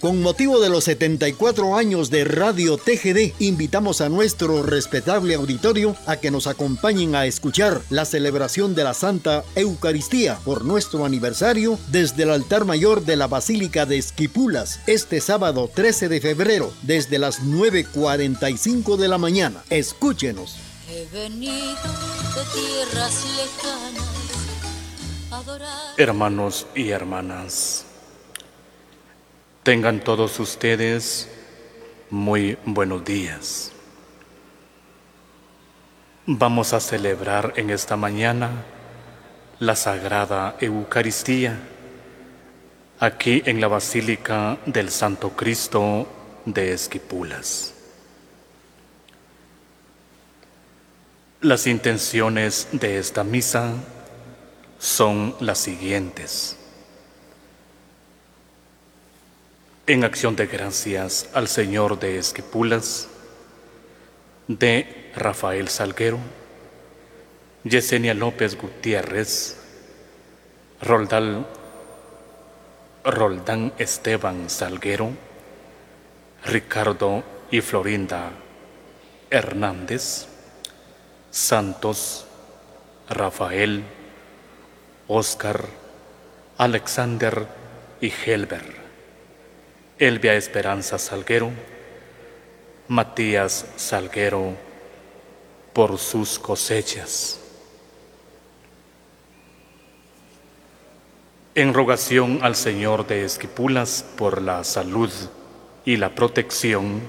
Con motivo de los 74 años de Radio TGD, invitamos a nuestro respetable auditorio a que nos acompañen a escuchar la celebración de la Santa Eucaristía por nuestro aniversario desde el altar mayor de la Basílica de Esquipulas este sábado 13 de febrero desde las 9.45 de la mañana. Escúchenos. He venido de tierras lejanas Hermanos y hermanas, tengan todos ustedes muy buenos días. Vamos a celebrar en esta mañana la Sagrada Eucaristía aquí en la Basílica del Santo Cristo de Esquipulas. Las intenciones de esta misa son las siguientes. En acción de gracias al Señor de Esquipulas, de Rafael Salguero, Yesenia López Gutiérrez, Roldán Esteban Salguero, Ricardo y Florinda Hernández, Santos, Rafael, Oscar, Alexander y Helber, Elvia Esperanza Salguero, Matías Salguero, por sus cosechas. En rogación al Señor de Esquipulas por la salud y la protección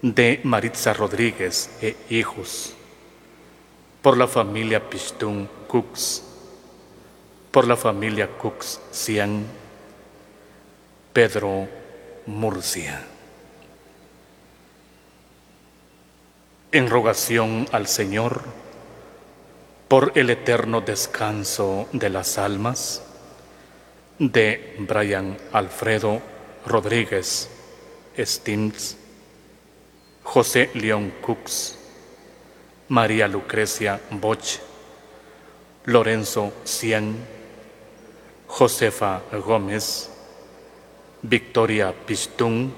de Maritza Rodríguez e hijos, por la familia Pistún Cooks, por la familia Cooks Cian, Pedro Murcia. En rogación al Señor por el eterno descanso de las almas de Brian Alfredo Rodríguez Stins, José León Cooks, María Lucrecia Boch, Lorenzo Cian, Josefa Gómez, Victoria Pistún,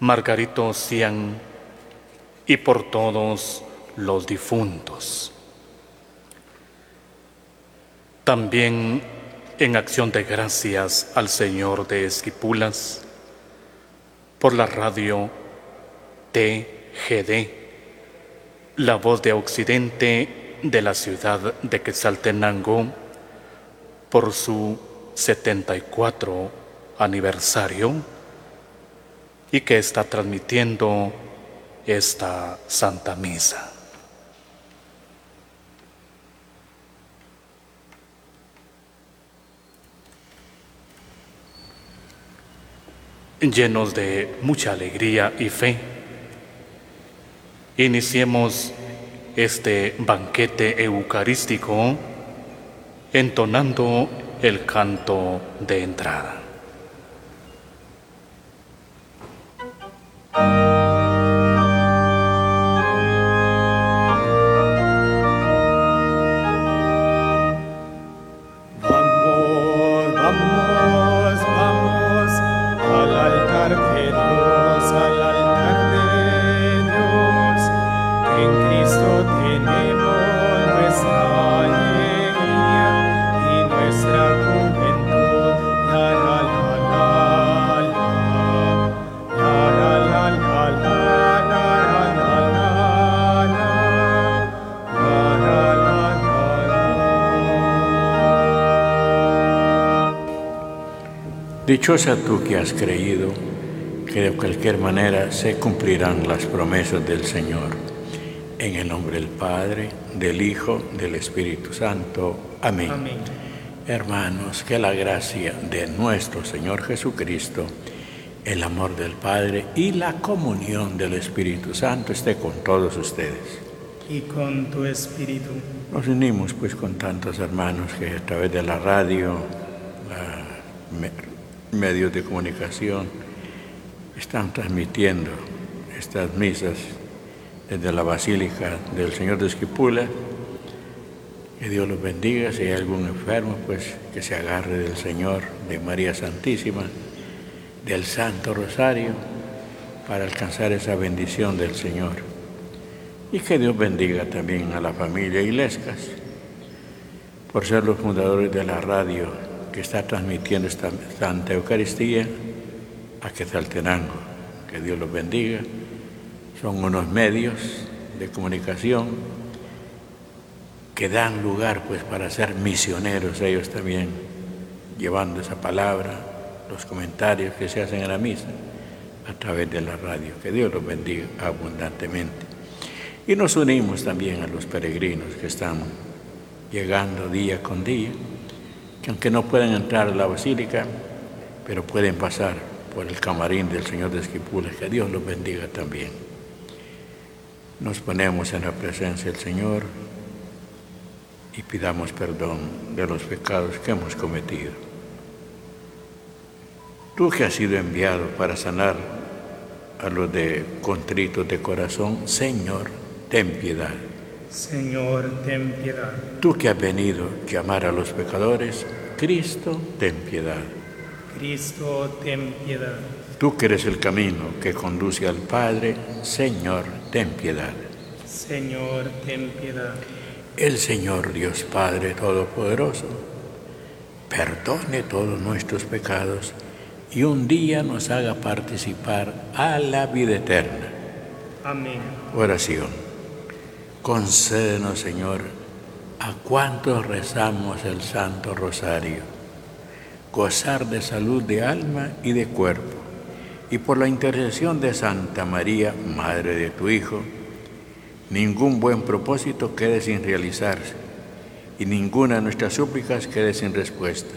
Margarito Cian y por todos los difuntos. También en acción de gracias al Señor de Esquipulas por la radio TGD, la voz de Occidente de la ciudad de Quetzaltenango, por su 74 aniversario y que está transmitiendo esta Santa Misa. Llenos de mucha alegría y fe, iniciemos este banquete eucarístico entonando el canto de entrada. Dichosa tú que has creído que de cualquier manera se cumplirán las promesas del Señor. En el nombre del Padre, del Hijo, del Espíritu Santo. Amén. Hermanos, que la gracia de nuestro Señor Jesucristo, el amor del Padre y la comunión del Espíritu Santo esté con todos ustedes. Y con tu espíritu. Nos unimos pues con tantos hermanos que a través de la radio, medios de comunicación están transmitiendo estas misas desde la Basílica del Señor de Esquipula. Que Dios los bendiga. Si hay algún enfermo, pues que se agarre del Señor, de María Santísima, del Santo Rosario para alcanzar esa bendición del Señor. Y que Dios bendiga también a la familia Ilescas por ser los fundadores de la radio que está transmitiendo esta Santa Eucaristía a Quetzaltenango. Que Dios los bendiga. Son unos medios de comunicación que dan lugar pues para ser misioneros ellos también, llevando esa palabra, los comentarios que se hacen en la misa a través de la radio. Que Dios los bendiga abundantemente. Y nos unimos también a los peregrinos que están llegando día con día, aunque no pueden entrar a la basílica, pero pueden pasar por el camarín del Señor de Esquipulas. Que Dios los bendiga también. Nos ponemos en la presencia del Señor y pidamos perdón de los pecados que hemos cometido. Tú que has sido enviado para sanar a los de contritos de corazón, Señor, ten piedad. Señor, ten piedad. Tú que has venido a llamar a los pecadores, Cristo, ten piedad. Cristo, ten piedad. Tú que eres el camino que conduce al Padre, Señor, ten piedad. Señor, ten piedad. El Señor Dios Padre Todopoderoso, perdone todos nuestros pecados y un día nos haga participar a la vida eterna. Amén. Oración. Concédenos, Señor, a cuantos rezamos el Santo Rosario, gozar de salud de alma y de cuerpo, y por la intercesión de Santa María, Madre de tu Hijo, ningún buen propósito quede sin realizarse, y ninguna de nuestras súplicas quede sin respuesta.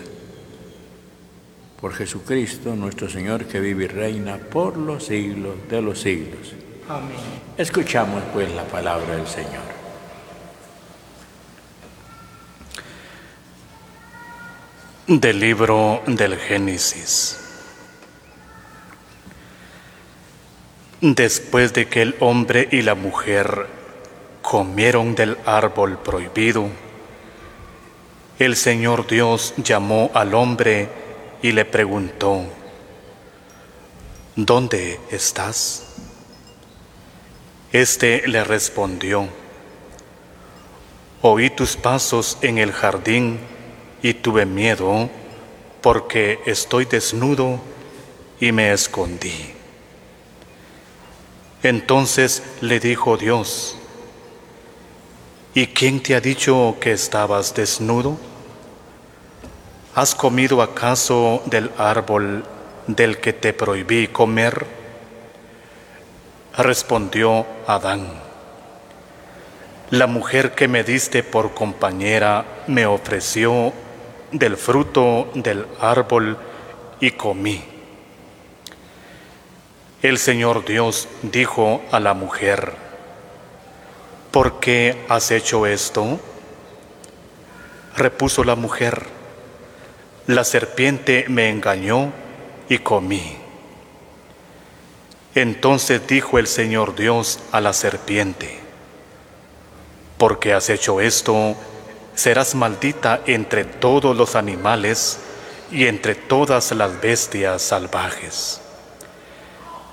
Por Jesucristo nuestro Señor que vive y reina por los siglos de los siglos. Escuchamos pues la palabra del Señor. Del libro del Génesis. Después de que el hombre y la mujer comieron del árbol prohibido, el Señor Dios llamó al hombre y le preguntó, ¿dónde estás? Este le respondió, oí tus pasos en el jardín y tuve miedo porque estoy desnudo y me escondí. Entonces le dijo Dios, ¿y quién te ha dicho que estabas desnudo? ¿Has comido acaso del árbol del que te prohibí comer? Respondió Adán, la mujer que me diste por compañera me ofreció del fruto del árbol y comí. El Señor Dios dijo a la mujer, ¿por qué has hecho esto? Repuso la mujer, la serpiente me engañó y comí. Entonces dijo el Señor Dios a la serpiente, porque has hecho esto, serás maldita entre todos los animales y entre todas las bestias salvajes.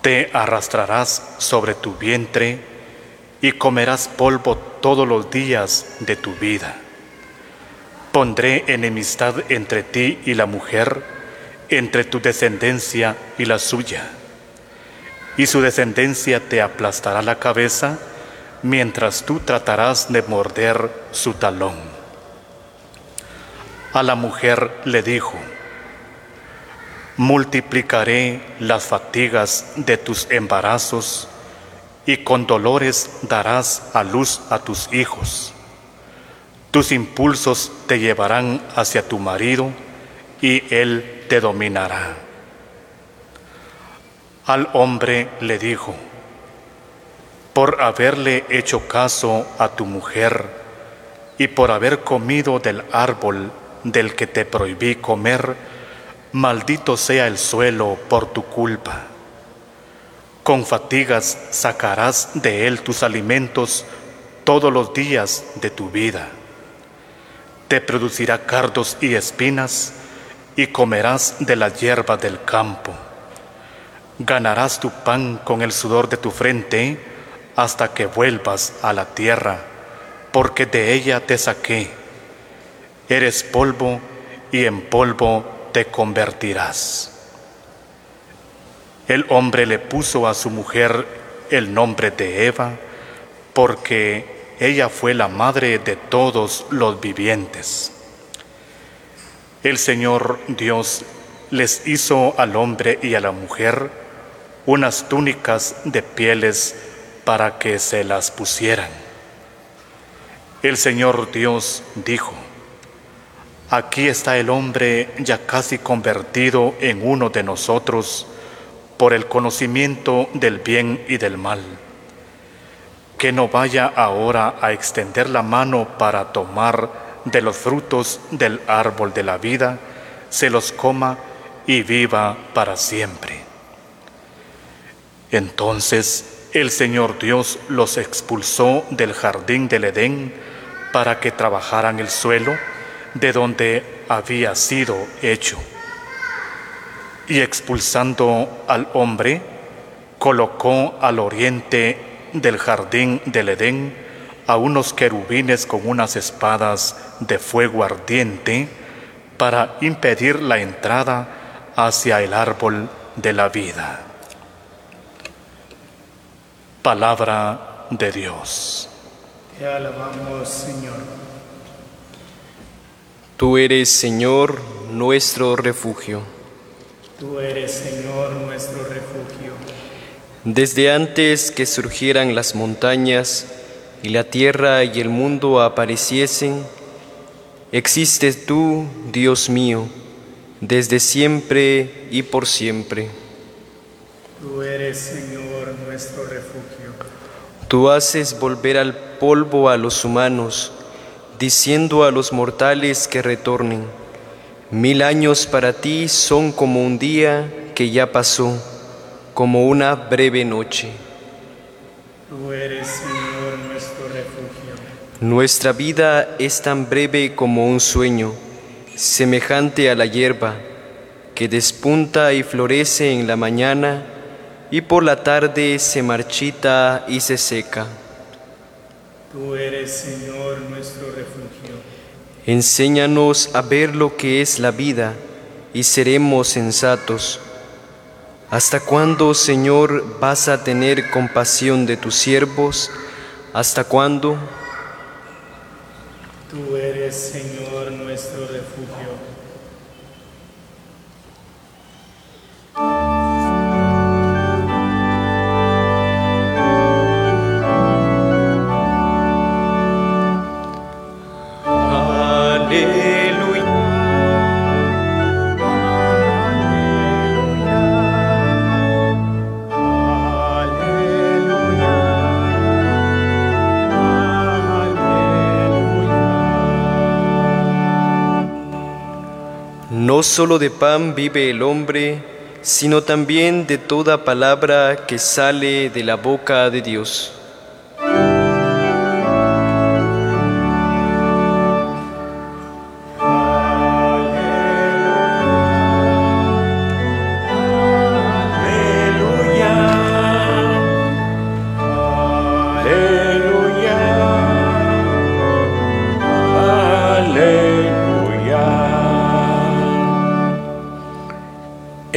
Te arrastrarás sobre tu vientre y comerás polvo todos los días de tu vida. Pondré enemistad entre ti y la mujer, entre tu descendencia y la suya, y su descendencia te aplastará la cabeza, mientras tú tratarás de morder su talón. A la mujer le dijo, multiplicaré las fatigas de tus embarazos y con dolores darás a luz a tus hijos. Tus impulsos te llevarán hacia tu marido y él te dominará. Al hombre le dijo, por haberle hecho caso a tu mujer y por haber comido del árbol del que te prohibí comer, maldito sea el suelo por tu culpa. Con fatigas sacarás de él tus alimentos todos los días de tu vida. Te producirá cardos y espinas y comerás de la hierba del campo. Ganarás tu pan con el sudor de tu frente hasta que vuelvas a la tierra, porque de ella te saqué. Eres polvo y en polvo te convertirás. El hombre le puso a su mujer el nombre de Eva, porque ella fue la madre de todos los vivientes. El Señor Dios les hizo al hombre y a la mujer unas túnicas de pieles para que se las pusieran. El Señor Dios dijo, aquí está el hombre ya casi convertido en uno de nosotros por el conocimiento del bien y del mal. Que no vaya ahora a extender la mano para tomar de los frutos del árbol de la vida, se los coma y viva para siempre. Entonces el Señor Dios los expulsó del jardín del Edén para que trabajaran el suelo de donde había sido hecho. Y expulsando al hombre, colocó al oriente del jardín del Edén a unos querubines con unas espadas de fuego ardiente para impedir la entrada hacia el árbol de la vida. Palabra de Dios. Te alabamos, Señor. Tú eres, Señor, nuestro refugio. Tú eres, Señor, nuestro refugio. Desde antes que surgieran las montañas y la tierra y el mundo apareciesen, existes tú, Dios mío, desde siempre y por siempre. Tú eres, Señor, nuestro refugio. Tú haces volver al polvo a los humanos, diciendo a los mortales que retornen. Mil años para ti son como un día que ya pasó, como una breve noche. Tú eres, Señor, nuestro refugio. Nuestra vida es tan breve como un sueño, semejante a la hierba, que despunta y florece en la mañana y por la tarde se marchita y se seca. Tú eres, Señor, nuestro refugio. Enséñanos a ver lo que es la vida y seremos sensatos. ¿Hasta cuándo, Señor, vas a tener compasión de tus siervos? ¿Hasta cuándo? Tú eres, Señor, nuestro refugio. No solo de pan vive el hombre, sino también de toda palabra que sale de la boca de Dios.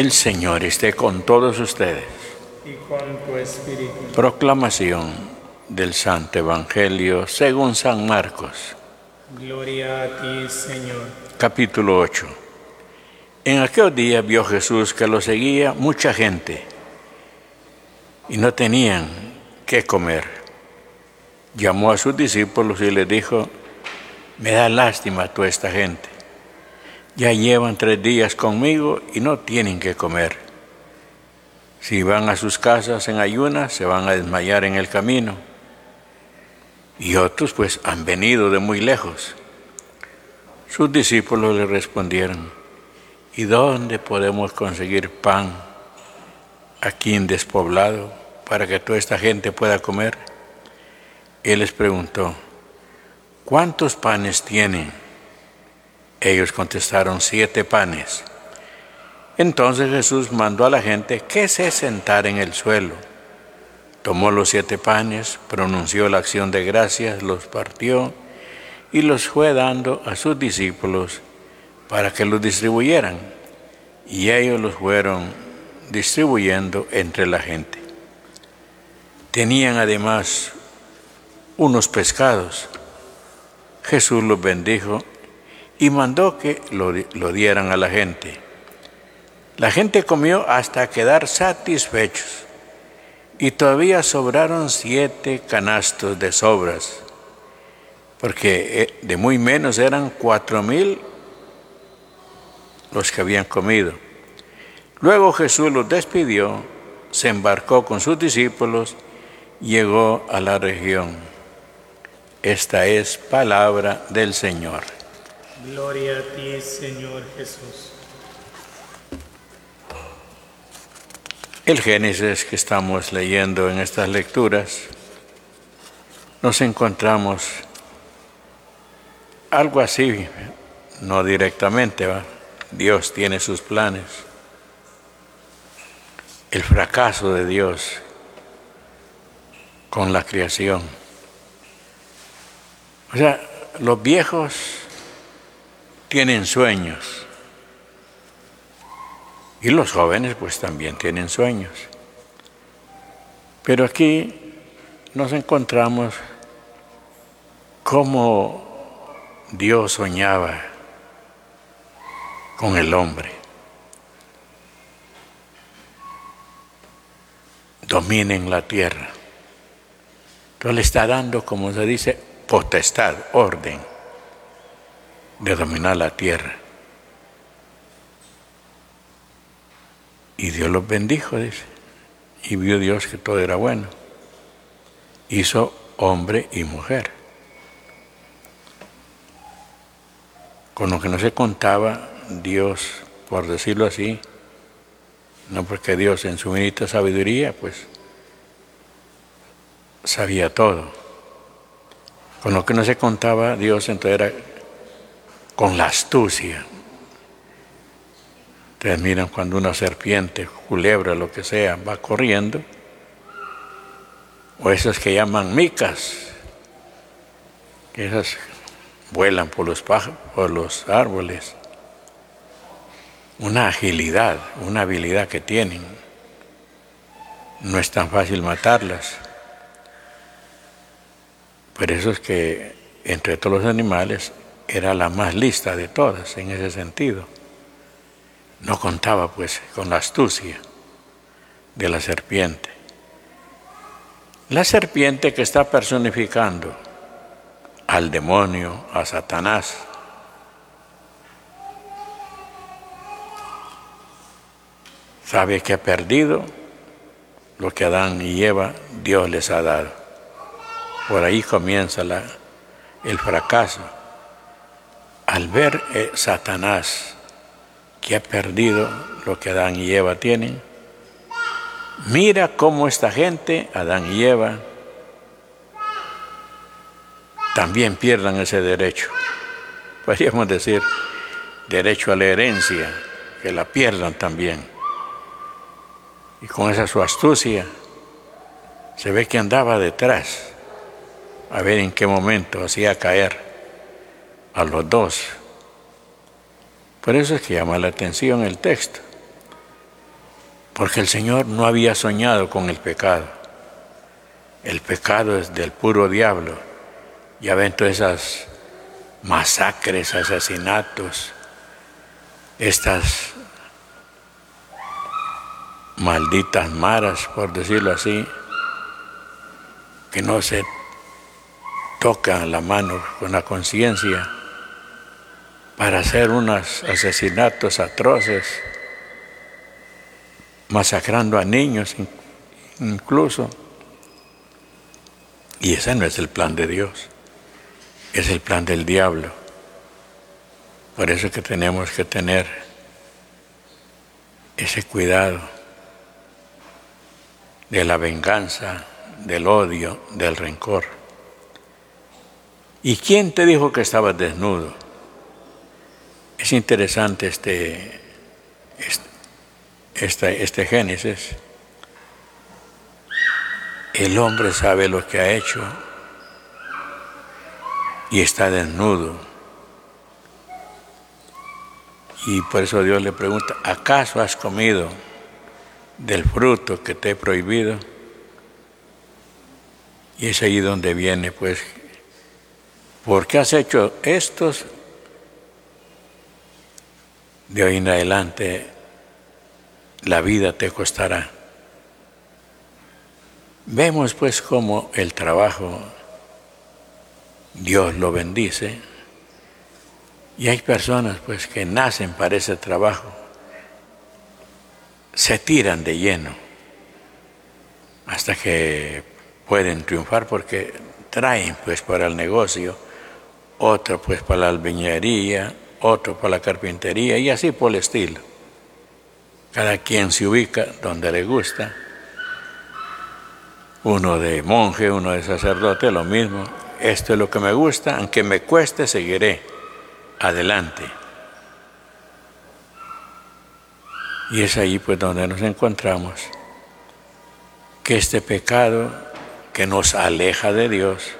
El Señor esté con todos ustedes. y con tu espíritu. Proclamación del Santo Evangelio según San Marcos, Gloria a ti, Señor. capítulo 8. En aquel día vio Jesús que lo seguía mucha gente y no tenían qué comer. Llamó a sus discípulos y les dijo, me da lástima toda esta gente. Ya llevan tres días conmigo y no tienen que comer. Si van a sus casas en ayunas, se van a desmayar en el camino. Y otros pues han venido de muy lejos. Sus discípulos le respondieron, ¿y dónde podemos conseguir pan aquí en despoblado para que toda esta gente pueda comer? Él les preguntó, ¿cuántos panes tienen? Ellos contestaron, siete panes. Entonces Jesús mandó a la gente que se sentara en el suelo. Tomó los siete panes, pronunció la acción de gracias, los partió y los fue dando a sus discípulos para que los distribuyeran. Y ellos los fueron distribuyendo entre la gente. Tenían además unos pescados. Jesús los bendijo y mandó que lo, dieran a la gente. La gente comió hasta quedar satisfechos y todavía sobraron siete canastos de sobras, porque eh, de muy menos eran cuatro mil los que habían comido. Luego Jesús los despidió, se embarcó con sus discípulos, llegó a la región. Esta es palabra del Señor. Gloria a ti, Señor Jesús. El Génesis que estamos leyendo en estas lecturas, nos encontramos algo así, no directamente, Dios tiene sus planes el fracaso de Dios con la creación. O sea, los viejos tienen sueños y los jóvenes pues también tienen sueños. Pero aquí nos encontramos como Dios soñaba con el hombre. dominen la tierra. Entonces le está dando, como se dice, potestad, orden de dominar la tierra. Y Dios los bendijo, dice. Y vio Dios que todo era bueno. Hizo hombre y mujer. Con lo que no se contaba, Dios, por decirlo así, no porque Dios en su infinita sabiduría, pues sabía todo. Con lo que no se contaba Dios entonces era con la astucia. Ustedes miran cuando una serpiente, culebra, lo que sea, va corriendo, o esas que llaman micas, que esas vuelan por los, por los árboles una agilidad, una habilidad que tienen. No es tan fácil matarlas. Por eso es que entre todos los animales era la más lista de todas en ese sentido. No contaba pues con la astucia de la serpiente. La serpiente que está personificando al demonio, a Satanás, sabe que ha perdido lo que Adán y Eva Dios les ha dado. Por ahí comienza el fracaso. Al ver eh, Satanás que ha perdido lo que Adán y Eva tienen, mira cómo esta gente, Adán y Eva, también pierdan ese derecho. Podríamos decir, derecho a la herencia, que la pierdan también. Y con esa su astucia, se ve que andaba detrás, a ver en qué momento hacía caer a los dos. Por eso es que llama la atención el texto, porque el Señor no había soñado con el pecado. El pecado es del puro diablo. Ya ven todas esas masacres, asesinatos, estas malditas maras, por decirlo así, que no se tocan la mano con la conciencia para hacer unos asesinatos atroces, masacrando a niños incluso. Y ese no es el plan de Dios, es el plan del diablo. Por eso es que tenemos que tener ese cuidado de la venganza, del odio, del rencor. ¿Y quién te dijo que estabas desnudo? Es interesante este, este, este Génesis, el hombre sabe lo que ha hecho y está desnudo. Y por eso Dios le pregunta, ¿acaso has comido del fruto que te he prohibido? Y es ahí donde viene, pues, ¿por qué has hecho estos? De hoy en adelante la vida te costará. Vemos pues cómo el trabajo Dios lo bendice y hay personas pues que nacen para ese trabajo, se tiran de lleno hasta que pueden triunfar porque traen pues para el negocio, otro pues para la albañería, otro para la carpintería y así por el estilo. Cada quien se ubica donde le gusta uno de monje, uno de sacerdote, lo mismo. Esto es lo que me gusta, aunque me cueste, seguiré adelante. Y es ahí pues donde nos encontramos que este pecado que nos aleja de Dios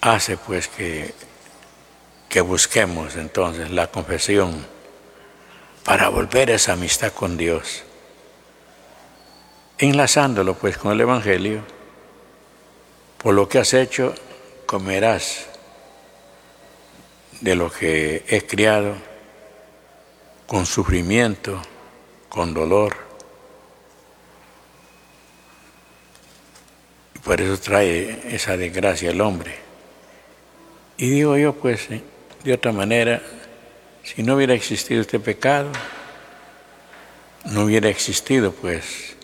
hace pues que, que busquemos entonces la confesión para volver a esa amistad con Dios enlazándolo pues con el Evangelio, por lo que has hecho, comerás de lo que he criado, con sufrimiento, con dolor. Y por eso trae esa desgracia al hombre. Y digo yo, pues, eh, de otra manera, si no hubiera existido este pecado, no hubiera existido, pues,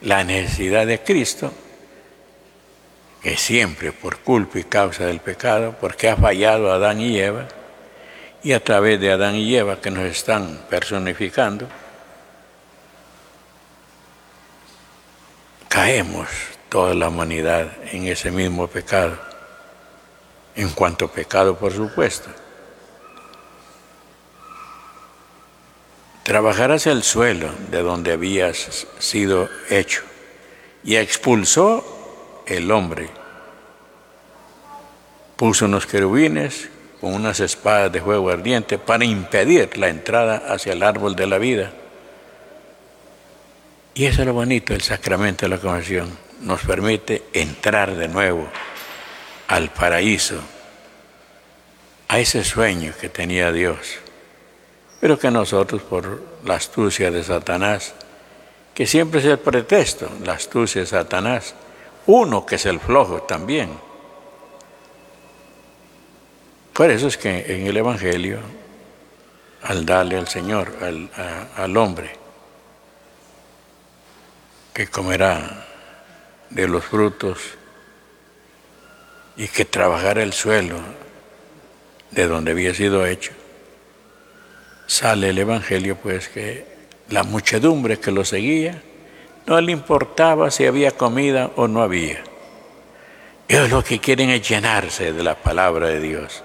la necesidad de Cristo, que siempre por culpa y causa del pecado, porque ha fallado Adán y Eva, y a través de Adán y Eva que nos están personificando, caemos toda la humanidad en ese mismo pecado, en cuanto pecado por supuesto. Trabajarás el suelo de donde habías sido hecho y expulsó el hombre. Puso unos querubines con unas espadas de fuego ardiente para impedir la entrada hacia el árbol de la vida. Y eso es lo bonito del sacramento de la conversión. Nos permite entrar de nuevo al paraíso, a ese sueño que tenía Dios pero que nosotros por la astucia de Satanás, que siempre es el pretexto, la astucia de Satanás, uno que es el flojo también. Por eso es que en el Evangelio, al darle al Señor, al, al hombre, que comerá de los frutos y que trabajará el suelo de donde había sido hecho, sale el Evangelio, pues que la muchedumbre que lo seguía no le importaba si había comida o no había. Ellos lo que quieren es llenarse de la palabra de Dios.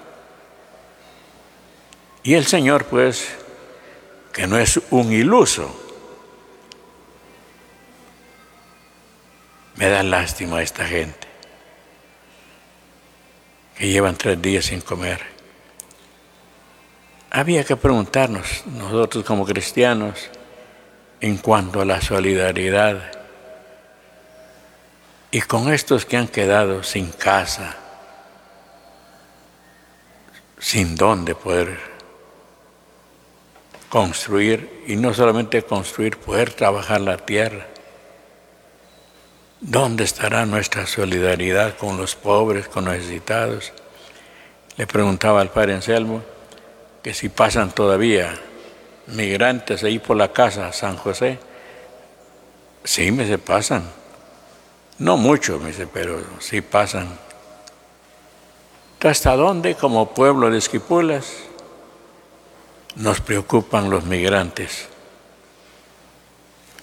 Y el Señor, pues, que no es un iluso, me da lástima a esta gente que llevan tres días sin comer había que preguntarnos nosotros como cristianos en cuanto a la solidaridad y con estos que han quedado sin casa, sin dónde poder construir y no solamente construir, poder trabajar la tierra. ¿Dónde estará nuestra solidaridad con los pobres, con los necesitados? Le preguntaba al padre Anselmo, que si pasan todavía migrantes ahí por la casa San José, sí me se pasan. No mucho, me dice, pero sí pasan. ¿Hasta dónde como pueblo de Esquipulas nos preocupan los migrantes?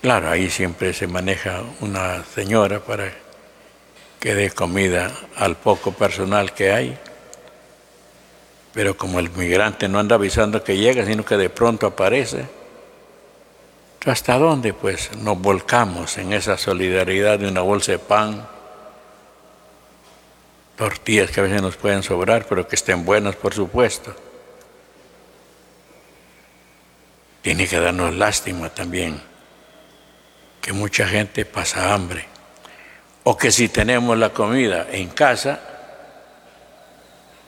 Claro, ahí siempre se maneja una señora para que dé comida al poco personal que hay Pero como el migrante no anda avisando que llega, sino que de pronto aparece, ¿hasta dónde pues nos volcamos en esa solidaridad de una bolsa de pan? Tortillas que a veces nos pueden sobrar, pero que estén buenas, por supuesto. Tiene que darnos lástima también que mucha gente pasa hambre. O que si tenemos la comida en casa,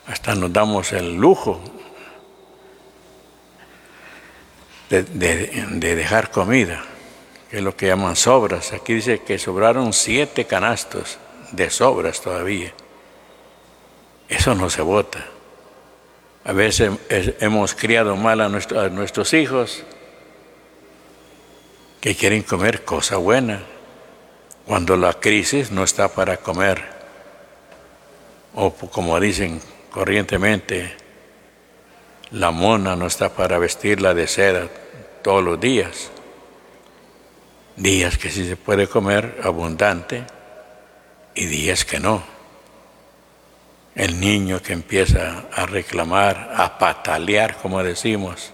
hasta nos damos el lujo de, dejar comida, que es lo que llaman sobras. Aquí dice que sobraron siete canastos de sobras todavía. Eso no se vota. A veces hemos criado mal a, a nuestros hijos que quieren comer cosa buena cuando la crisis no está para comer. O como dicen corrientemente, la mona no está para vestirla de seda todos los días. Días que sí se puede comer abundante y días que no. El niño que empieza a reclamar, a patalear, como decimos,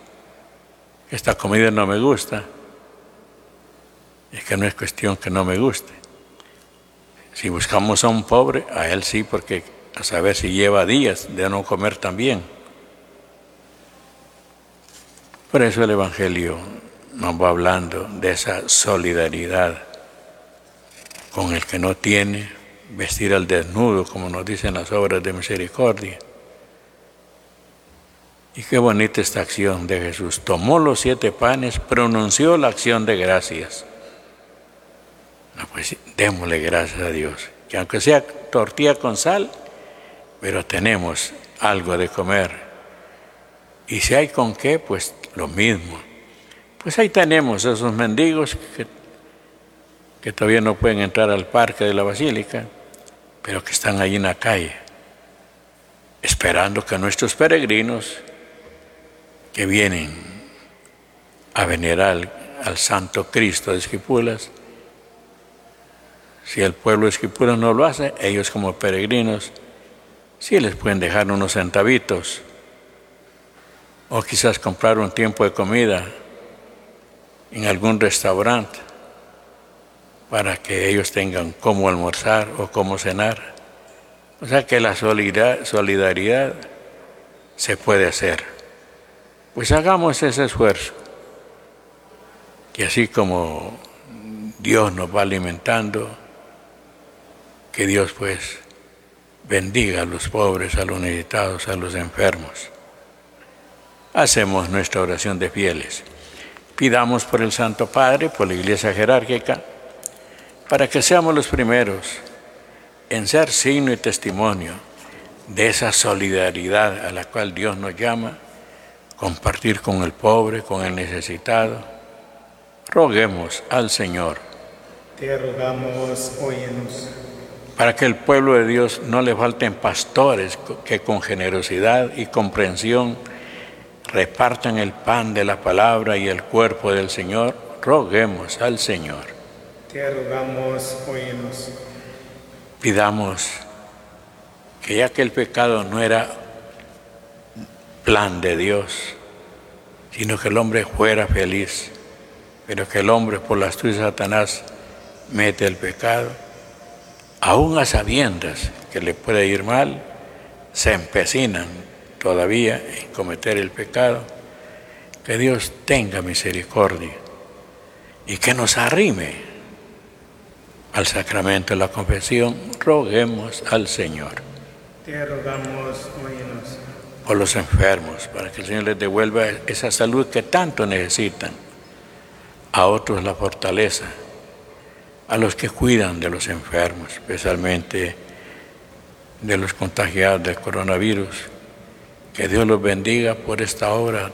esta comida no me gusta es que no es cuestión que no me guste. Si buscamos a un pobre, a él sí, porque a saber si lleva días de no comer también. Por eso el Evangelio nos va hablando de esa solidaridad con el que no tiene, vestir al desnudo, como nos dicen las obras de misericordia. Y qué bonita esta acción de Jesús. Tomó los siete panes, pronunció la acción de gracias pues démosle gracias a Dios, que aunque sea tortilla con sal, pero tenemos algo de comer. Y si hay con qué, pues lo mismo. Pues ahí tenemos esos mendigos que, que todavía no pueden entrar al parque de la basílica, pero que están ahí en la calle, esperando que nuestros peregrinos que vienen a venerar al, Santo Cristo de Esquipulas, si el pueblo esquipura no lo hace, ellos como peregrinos, sí les pueden dejar unos centavitos o quizás comprar un tiempo de comida en algún restaurante para que ellos tengan cómo almorzar o cómo cenar. O sea que la solidaridad se puede hacer. Pues hagamos ese esfuerzo. Y así como Dios nos va alimentando, que Dios pues bendiga a los pobres, a los necesitados, a los enfermos. Hacemos nuestra oración de fieles. Pidamos por el Santo Padre, por la Iglesia jerárquica, para que seamos los primeros en ser signo y testimonio de esa solidaridad a la cual Dios nos llama, compartir con el pobre, con el necesitado. Roguemos al Señor. Te rogamos, óyenos para que el pueblo de Dios no le falten pastores que con generosidad y comprensión repartan el pan de la palabra y el cuerpo del Señor, roguemos al Señor. Te rogamos, oínos. Pidamos que ya que el pecado no era plan de Dios, sino que el hombre fuera feliz, pero que el hombre por la astucia de Satanás mete el pecado, aún a sabiendas que le puede ir mal, se empecinan todavía en cometer el pecado, que Dios tenga misericordia y que nos arrime al sacramento de la confesión, roguemos al Señor. Te rogamos, Por los enfermos, para que el Señor les devuelva esa salud que tanto necesitan, a otros la fortaleza a los que cuidan de los enfermos, especialmente de los contagiados del coronavirus. Que Dios los bendiga por esta obra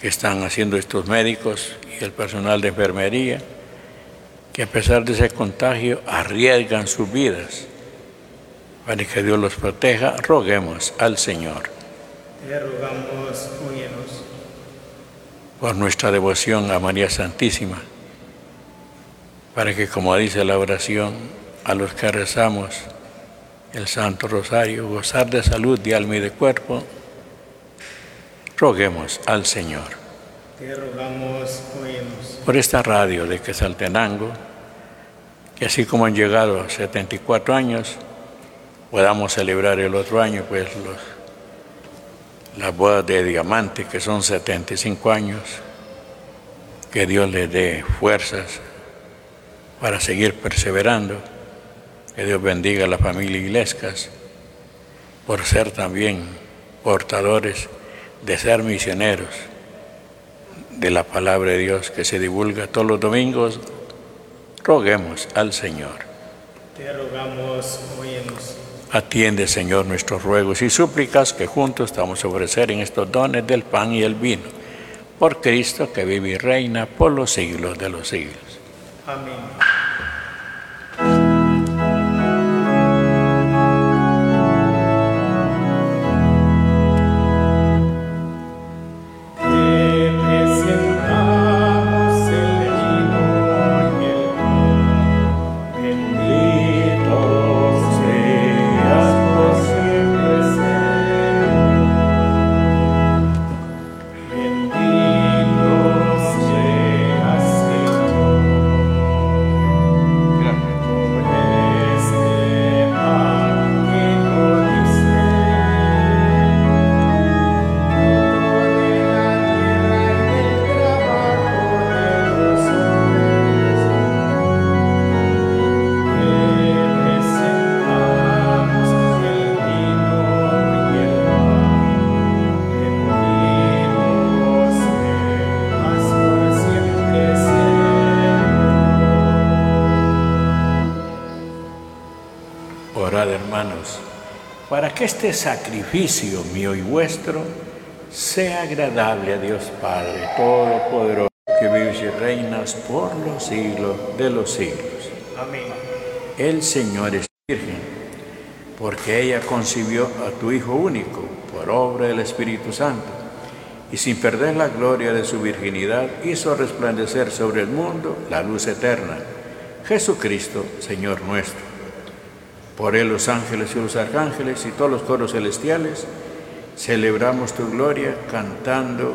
que están haciendo estos médicos y el personal de enfermería, que a pesar de ese contagio arriesgan sus vidas. Para que Dios los proteja, roguemos al Señor. Te rogamos, Por nuestra devoción a María Santísima para que, como dice la oración, a los que rezamos el Santo Rosario, gozar de salud de alma y de cuerpo, roguemos al Señor. Te rogamos, oímos. Por esta radio de Quesaltenango, que así como han llegado a 74 años, podamos celebrar el otro año, pues los, las bodas de diamante, que son 75 años, que Dios les dé fuerzas para seguir perseverando, que Dios bendiga a la familia Iglesias por ser también portadores de ser misioneros de la palabra de Dios que se divulga todos los domingos, roguemos al Señor. Te rogamos, oímos. Atiende, Señor, nuestros ruegos y súplicas que juntos estamos a ofrecer en estos dones del pan y el vino, por Cristo que vive y reina por los siglos de los siglos. Amén. Que este sacrificio mío y vuestro sea agradable a Dios Padre Todopoderoso, que vives y reinas por los siglos de los siglos. Amén. El Señor es virgen, porque ella concibió a tu Hijo único por obra del Espíritu Santo, y sin perder la gloria de su virginidad hizo resplandecer sobre el mundo la luz eterna, Jesucristo, Señor nuestro. Por él los ángeles y los arcángeles y todos los coros celestiales celebramos tu gloria cantando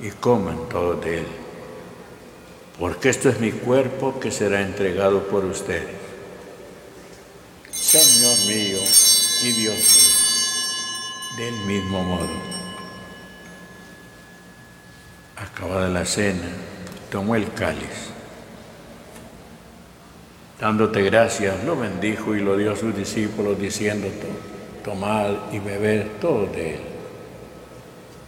y coman todos de él, porque esto es mi cuerpo que será entregado por ustedes. Señor mío y Dios del mismo modo, acabada la cena, tomó el cáliz. Dándote gracias, lo bendijo y lo dio a sus discípulos diciendo, tomad y bebed todo de él,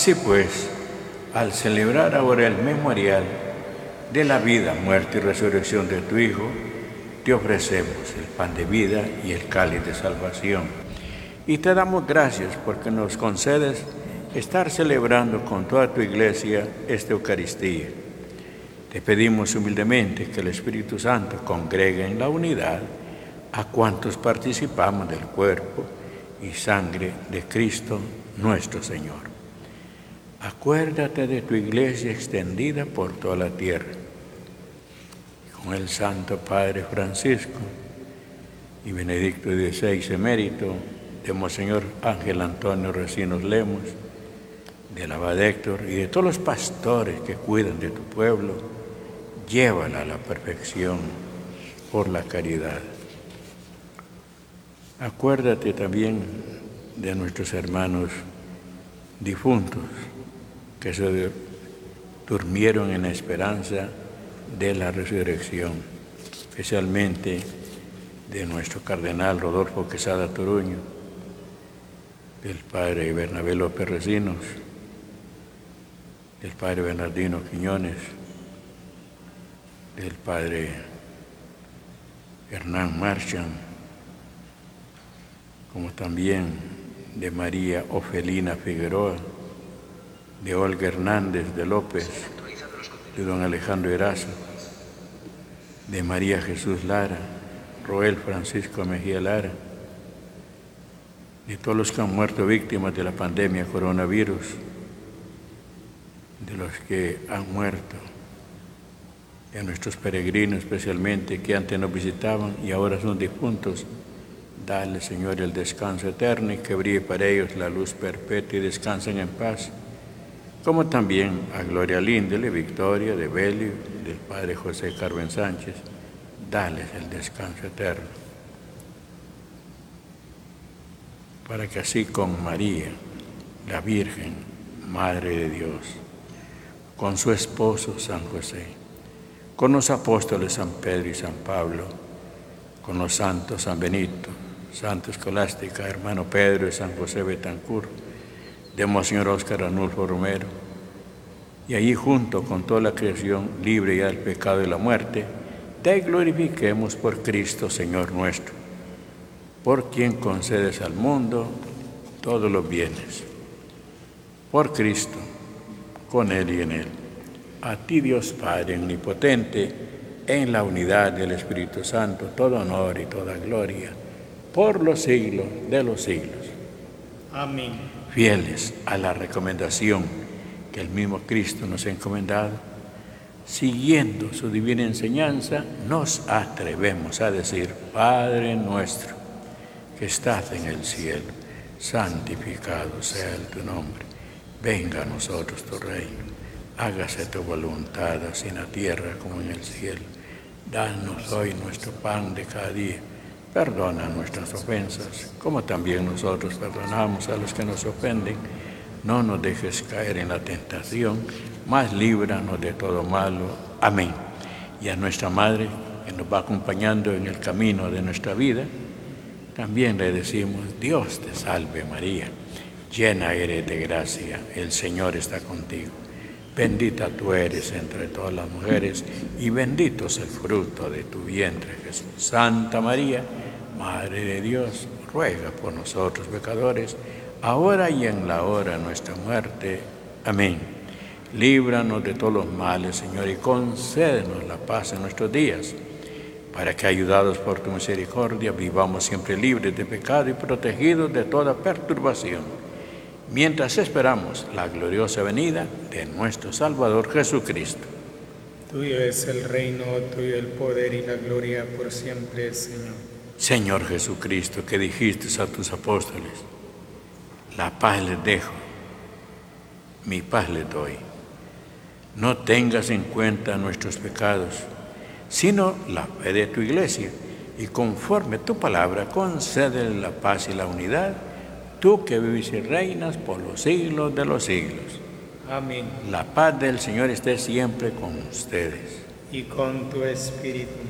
Así pues, al celebrar ahora el memorial de la vida, muerte y resurrección de tu Hijo, te ofrecemos el pan de vida y el cáliz de salvación. Y te damos gracias porque nos concedes estar celebrando con toda tu iglesia esta Eucaristía. Te pedimos humildemente que el Espíritu Santo congregue en la unidad a cuantos participamos del cuerpo y sangre de Cristo nuestro Señor. Acuérdate de tu iglesia extendida por toda la tierra. Con el Santo Padre Francisco y Benedicto XVI emérito, de Monseñor Ángel Antonio Recinos Lemos, del Abad Héctor y de todos los pastores que cuidan de tu pueblo, llévala a la perfección por la caridad. Acuérdate también de nuestros hermanos difuntos que se durmieron en la esperanza de la resurrección, especialmente de nuestro cardenal Rodolfo Quesada Toruño, del padre Bernabé López Recinos, del padre Bernardino Quiñones, del padre Hernán Marchand, como también de María Ofelina Figueroa, de Olga Hernández de López, de don Alejandro Erazo, de María Jesús Lara, Roel Francisco Mejía Lara, de todos los que han muerto víctimas de la pandemia coronavirus, de los que han muerto, de nuestros peregrinos especialmente que antes nos visitaban y ahora son difuntos. Dale, Señor, el descanso eterno y que brille para ellos la luz perpetua y descansen en paz como también a Gloria Lindele, Victoria, de Belio, del Padre José Carmen Sánchez, dales el descanso eterno. Para que así con María, la Virgen, Madre de Dios, con su esposo San José, con los apóstoles San Pedro y San Pablo, con los santos San Benito, Santo Escolástica, hermano Pedro y San José Betancur, de Monseñor Óscar Arnulfo Romero. Y allí junto con toda la creación libre ya del pecado y la muerte, te glorifiquemos por Cristo, Señor nuestro, por quien concedes al mundo todos los bienes. Por Cristo, con Él y en Él. A ti Dios Padre omnipotente, en la unidad del Espíritu Santo, todo honor y toda gloria, por los siglos de los siglos. Amén fieles a la recomendación que el mismo Cristo nos ha encomendado, siguiendo su divina enseñanza, nos atrevemos a decir, Padre nuestro, que estás en el cielo, santificado sea tu nombre, venga a nosotros tu reino, hágase tu voluntad así en la tierra como en el cielo. Danos hoy nuestro pan de cada día Perdona nuestras ofensas, como también nosotros perdonamos a los que nos ofenden. No nos dejes caer en la tentación, mas líbranos de todo malo. Amén. Y a nuestra Madre, que nos va acompañando en el camino de nuestra vida, también le decimos, Dios te salve María, llena eres de gracia, el Señor está contigo. Bendita tú eres entre todas las mujeres y bendito es el fruto de tu vientre Jesús. Santa María, Madre de Dios, ruega por nosotros pecadores, ahora y en la hora de nuestra muerte. Amén. Líbranos de todos los males, Señor, y concédenos la paz en nuestros días, para que, ayudados por tu misericordia, vivamos siempre libres de pecado y protegidos de toda perturbación mientras esperamos la gloriosa venida de nuestro Salvador Jesucristo. Tuyo es el reino, tuyo el poder y la gloria por siempre, Señor. Señor Jesucristo, que dijiste a tus apóstoles, la paz les dejo, mi paz les doy. No tengas en cuenta nuestros pecados, sino la fe de tu iglesia, y conforme tu palabra concede la paz y la unidad, tú que vives y reinas por los siglos de los siglos. Amén. La paz del Señor esté siempre con ustedes. Y con tu espíritu.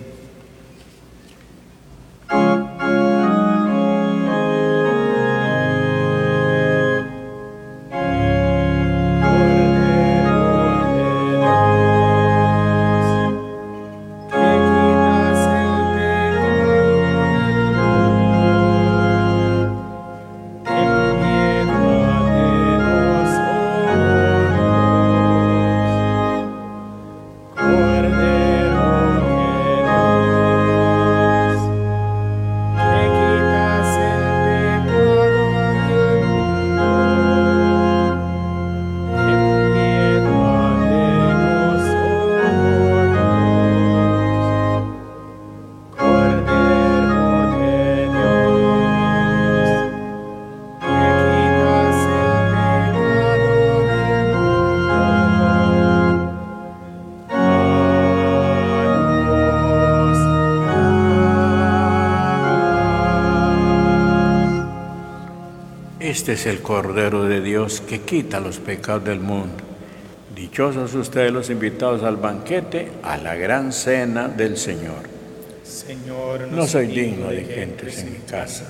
Este es el Cordero de Dios que quita los pecados del mundo. Dichosos ustedes los invitados al banquete, a la gran cena del Señor. Señor, no soy digno de que entres en mi casa,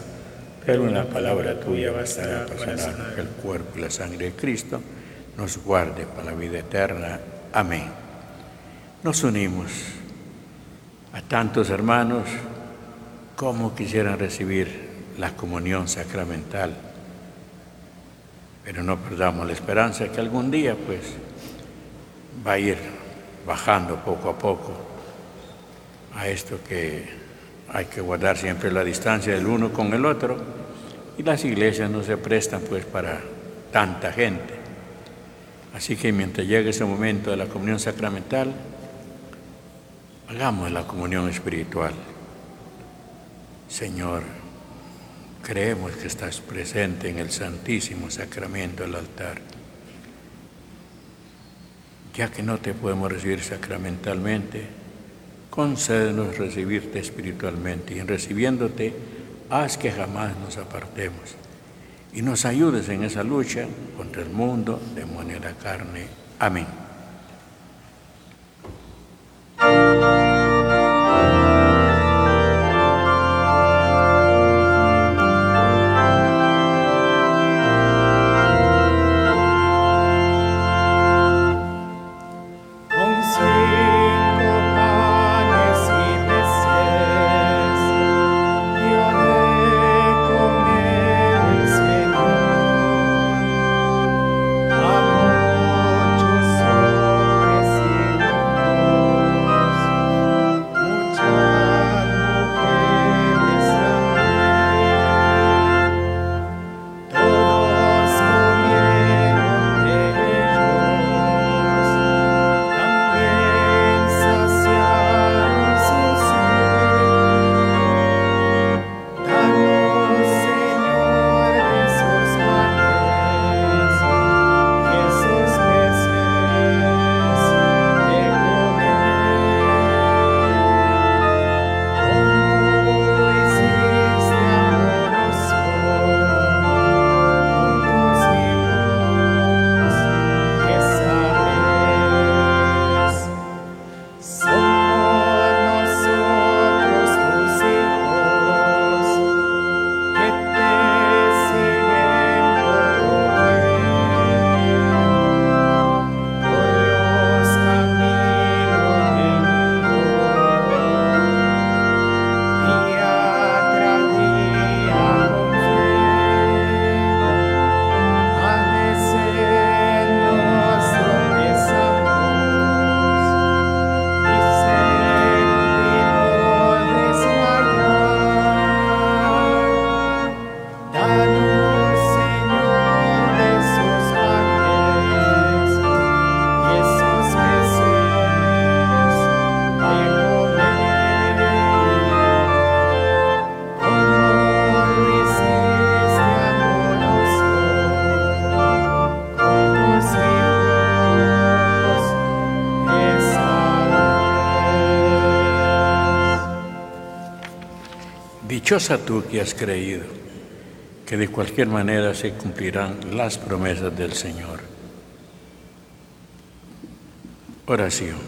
pero una palabra tuya bastará para sanar que el cuerpo y la sangre de Cristo nos guarde para la vida eterna. Amén. Nos unimos a tantos hermanos como quisieran recibir la comunión sacramental pero no perdamos la esperanza que algún día pues va a ir bajando poco a poco a esto que hay que guardar siempre la distancia del uno con el otro y las iglesias no se prestan pues para tanta gente. Así que mientras llegue ese momento de la comunión sacramental, hagamos la comunión espiritual. Señor, Creemos que estás presente en el Santísimo Sacramento del altar. Ya que no te podemos recibir sacramentalmente, concédenos recibirte espiritualmente y en recibiéndote, haz que jamás nos apartemos y nos ayudes en esa lucha contra el mundo, demonio y la carne. Amén. Dichosa tú que has creído, que de cualquier manera se cumplirán las promesas del Señor. Oración.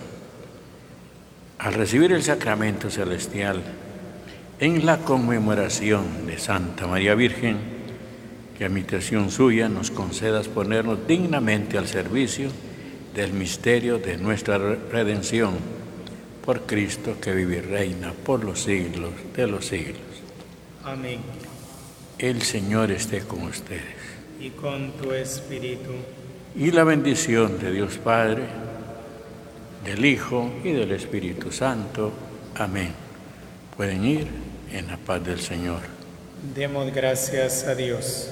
Al recibir el sacramento celestial, en la conmemoración de Santa María Virgen, que a imitación suya nos concedas ponernos dignamente al servicio del misterio de nuestra redención, por Cristo que vive y reina por los siglos de los siglos. Amén. El Señor esté con ustedes. Y con tu espíritu. Y la bendición de Dios Padre, del Hijo y del Espíritu Santo. Amén. Pueden ir en la paz del Señor. Demos gracias a Dios.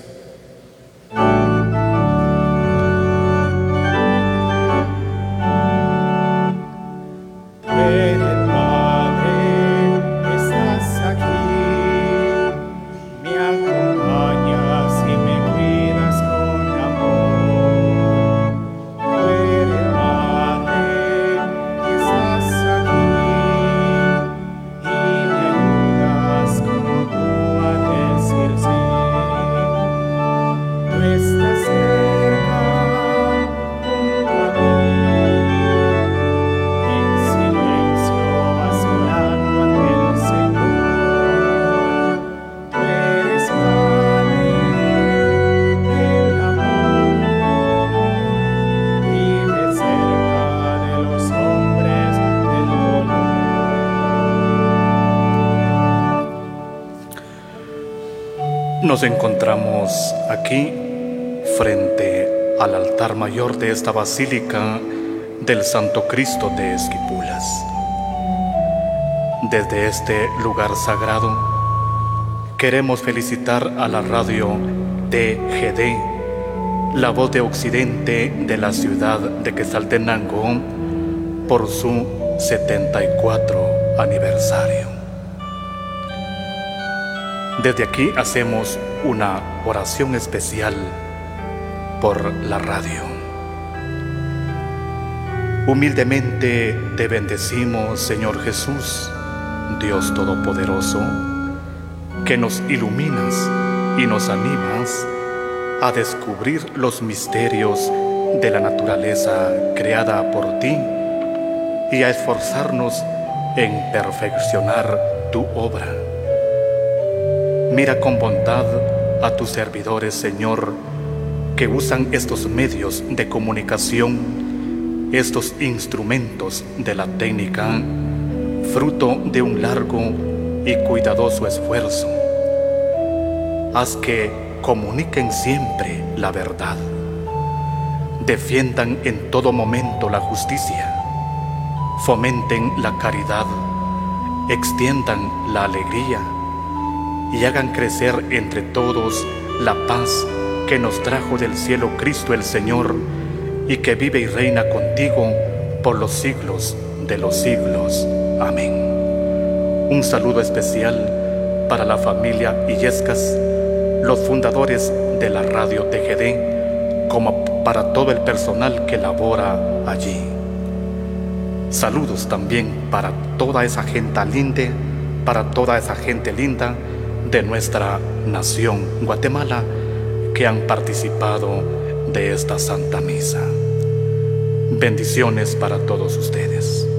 Nos encontramos aquí frente al altar mayor de esta basílica del Santo Cristo de Esquipulas. Desde este lugar sagrado queremos felicitar a la radio TGD, la voz de Occidente de la ciudad de Quesaltenango, por su 74 aniversario. Desde aquí hacemos una oración especial por la radio. Humildemente te bendecimos, Señor Jesús, Dios Todopoderoso, que nos iluminas y nos animas a descubrir los misterios de la naturaleza creada por ti y a esforzarnos en perfeccionar tu obra. Mira con bondad a tus servidores, Señor, que usan estos medios de comunicación, estos instrumentos de la técnica, fruto de un largo y cuidadoso esfuerzo. Haz que comuniquen siempre la verdad, defiendan en todo momento la justicia, fomenten la caridad, extiendan la alegría, y hagan crecer entre todos la paz que nos trajo del cielo Cristo el Señor y que vive y reina contigo por los siglos de los siglos. Amén. Un saludo especial para la familia Illescas, los fundadores de la radio TGD, como para todo el personal que labora allí. Saludos también para toda esa gente linda, para toda esa gente linda de nuestra nación Guatemala que han participado de esta Santa Misa. Bendiciones para todos ustedes.